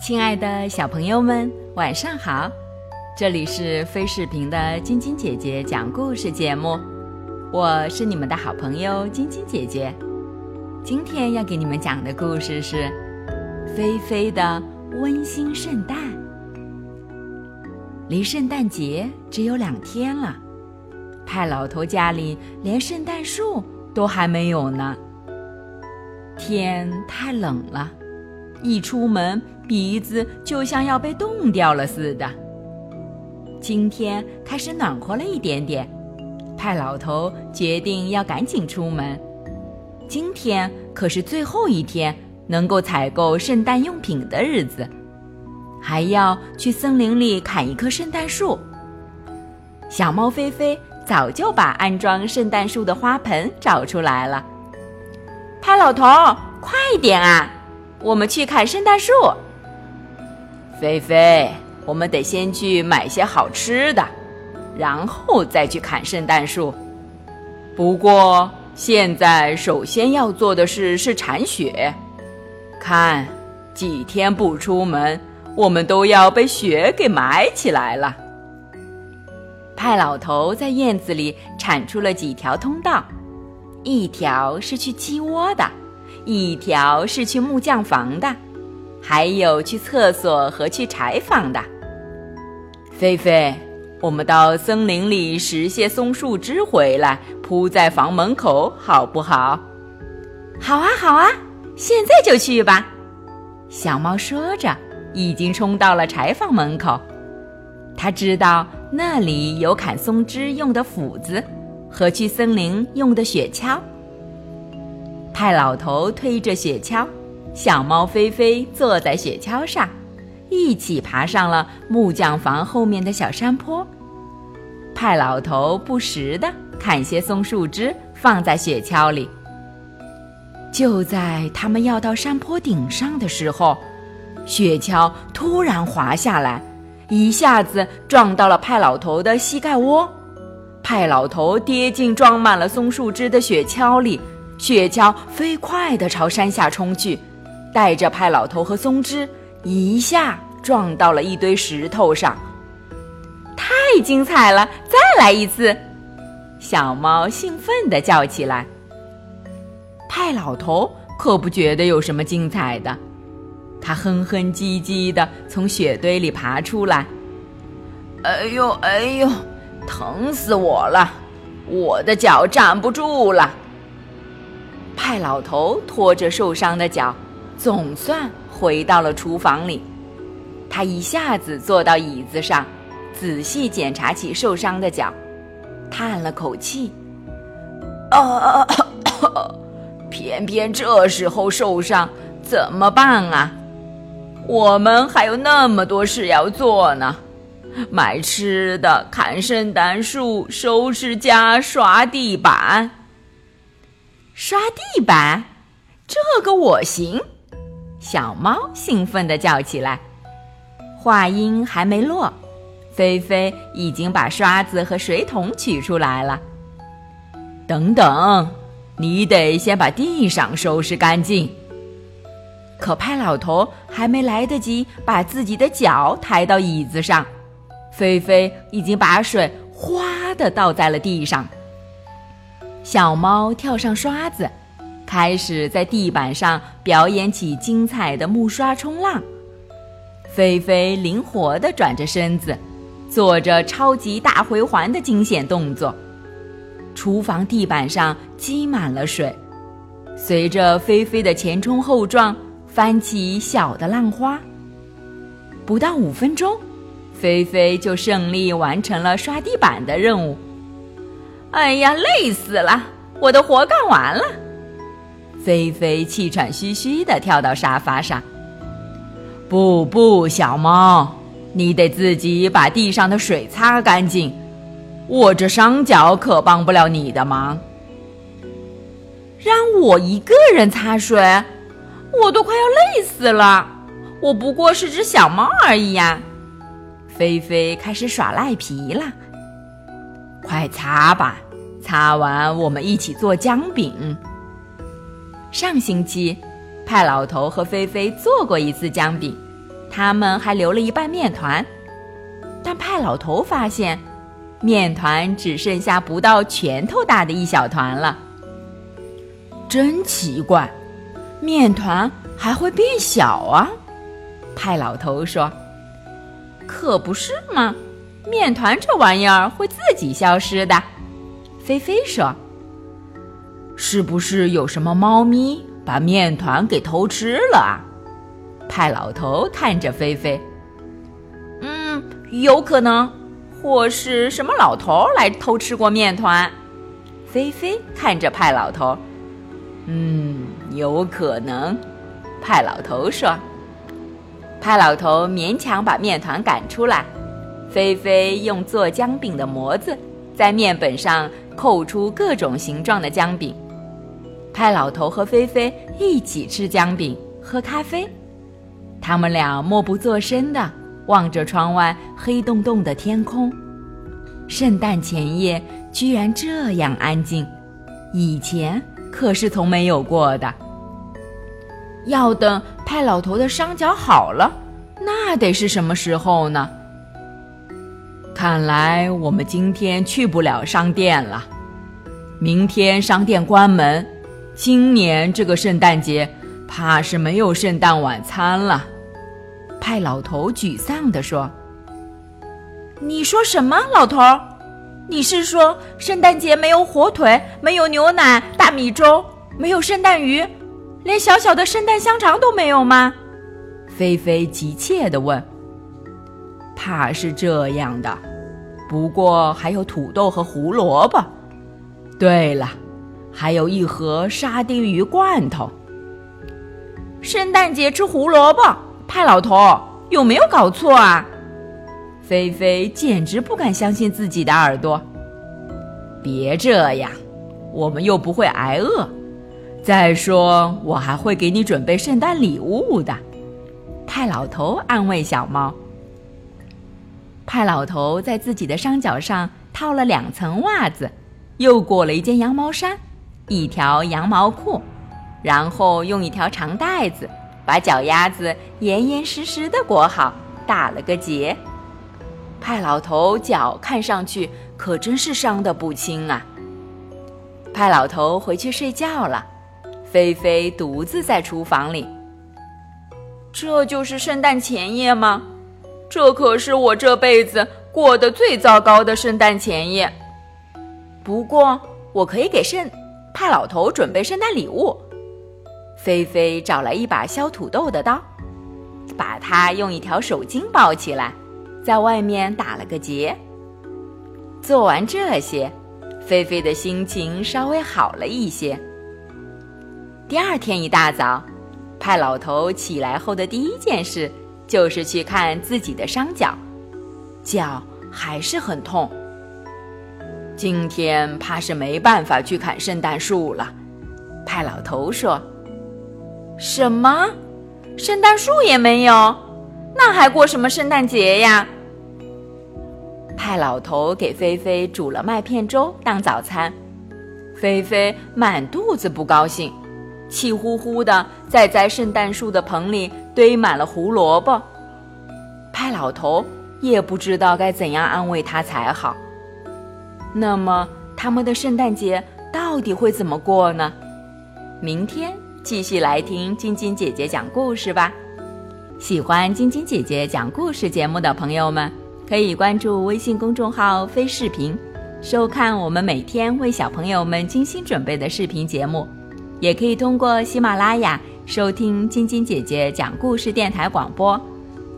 亲爱的小朋友们，晚上好！这里是飞视频的晶晶姐姐讲故事节目，我是你们的好朋友晶晶姐姐。今天要给你们讲的故事是《菲菲的温馨圣诞》。离圣诞节只有两天了，派老头家里连圣诞树都还没有呢。天太冷了，一出门鼻子就像要被冻掉了似的。今天开始暖和了一点点，派老头决定要赶紧出门。今天可是最后一天能够采购圣诞用品的日子，还要去森林里砍一棵圣诞树。小猫菲菲早就把安装圣诞树的花盆找出来了。派老头，快一点啊！我们去砍圣诞树。菲菲，我们得先去买些好吃的，然后再去砍圣诞树。不过现在首先要做的事是铲雪。看，几天不出门，我们都要被雪给埋起来了。派老头在院子里铲出了几条通道。一条是去鸡窝的，一条是去木匠房的，还有去厕所和去柴房的。菲菲，我们到森林里拾些松树枝回来，铺在房门口，好不好？好啊，好啊，现在就去吧。小猫说着，已经冲到了柴房门口。它知道那里有砍松枝用的斧子。和去森林用的雪橇，派老头推着雪橇，小猫菲菲坐在雪橇上，一起爬上了木匠房后面的小山坡。派老头不时地砍些松树枝放在雪橇里。就在他们要到山坡顶上的时候，雪橇突然滑下来，一下子撞到了派老头的膝盖窝。派老头跌进装满了松树枝的雪橇里，雪橇飞快地朝山下冲去，带着派老头和松枝一下撞到了一堆石头上。太精彩了！再来一次！小猫兴奋地叫起来。派老头可不觉得有什么精彩的，他哼哼唧唧地从雪堆里爬出来。哎呦，哎呦！疼死我了！我的脚站不住了。派老头拖着受伤的脚，总算回到了厨房里。他一下子坐到椅子上，仔细检查起受伤的脚，叹了口气：“啊，偏偏这时候受伤，怎么办啊？我们还有那么多事要做呢。”买吃的，砍圣诞树，收拾家，刷地板。刷地板，这个我行！小猫兴奋地叫起来。话音还没落，菲菲已经把刷子和水桶取出来了。等等，你得先把地上收拾干净。可派老头还没来得及把自己的脚抬到椅子上。菲菲已经把水哗的倒在了地上。小猫跳上刷子，开始在地板上表演起精彩的木刷冲浪。菲菲灵活地转着身子，做着超级大回环的惊险动作。厨房地板上积满了水，随着菲菲的前冲后撞，翻起小的浪花。不到五分钟。菲菲就胜利完成了刷地板的任务。哎呀，累死了！我的活干完了。菲菲气喘吁吁地跳到沙发上。不不，小猫，你得自己把地上的水擦干净。我这伤脚可帮不了你的忙。让我一个人擦水，我都快要累死了。我不过是只小猫而已呀。菲菲开始耍赖皮了，快擦吧，擦完我们一起做姜饼。上星期，派老头和菲菲做过一次姜饼，他们还留了一半面团。但派老头发现，面团只剩下不到拳头大的一小团了。真奇怪，面团还会变小啊！派老头说：“可不是吗？面团这玩意儿会自己消失的。”菲菲说：“是不是有什么猫咪把面团给偷吃了啊？”派老头看着菲菲：“嗯，有可能，或是什么老头来偷吃过面团。”菲菲看着派老头：“嗯，有可能。”派老头说。派老头勉强把面团赶出来，菲菲用做姜饼的模子在面本上扣出各种形状的姜饼。派老头和菲菲一起吃姜饼、喝咖啡，他们俩默不作声地望着窗外黑洞洞的天空。圣诞前夜居然这样安静，以前可是从没有过的。要等派老头的伤脚好了，那得是什么时候呢？看来我们今天去不了商店了，明天商店关门，今年这个圣诞节怕是没有圣诞晚餐了。派老头沮丧地说：“你说什么，老头？你是说圣诞节没有火腿，没有牛奶、大米粥，没有圣诞鱼？”连小小的圣诞香肠都没有吗？菲菲急切地问。怕是这样的，不过还有土豆和胡萝卜。对了，还有一盒沙丁鱼罐头。圣诞节吃胡萝卜，派老头有没有搞错啊？菲菲简直不敢相信自己的耳朵。别这样，我们又不会挨饿。再说，我还会给你准备圣诞礼物的。派老头安慰小猫。派老头在自己的双脚上套了两层袜子，又裹了一件羊毛衫，一条羊毛裤，然后用一条长带子把脚丫子严严实实的裹好，打了个结。派老头脚看上去可真是伤得不轻啊。派老头回去睡觉了。菲菲独自在厨房里。这就是圣诞前夜吗？这可是我这辈子过得最糟糕的圣诞前夜。不过，我可以给圣派老头准备圣诞礼物。菲菲找来一把削土豆的刀，把它用一条手巾包起来，在外面打了个结。做完这些，菲菲的心情稍微好了一些。第二天一大早，派老头起来后的第一件事就是去看自己的伤脚，脚还是很痛。今天怕是没办法去砍圣诞树了，派老头说。什么？圣诞树也没有？那还过什么圣诞节呀？派老头给菲菲煮了麦片粥当早餐，菲菲满肚子不高兴。气呼呼的，在栽圣诞树的棚里堆满了胡萝卜。派老头也不知道该怎样安慰他才好。那么，他们的圣诞节到底会怎么过呢？明天继续来听晶晶姐姐讲故事吧。喜欢晶晶姐姐讲故事节目的朋友们，可以关注微信公众号“飞视频”，收看我们每天为小朋友们精心准备的视频节目。也可以通过喜马拉雅收听晶晶姐姐讲故事电台广播。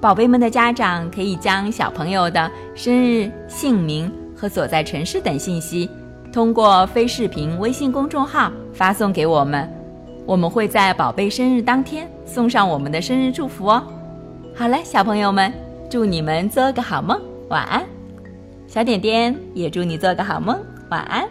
宝贝们的家长可以将小朋友的生日、姓名和所在城市等信息，通过非视频微信公众号发送给我们，我们会在宝贝生日当天送上我们的生日祝福哦。好了，小朋友们，祝你们做个好梦，晚安。小点点也祝你做个好梦，晚安。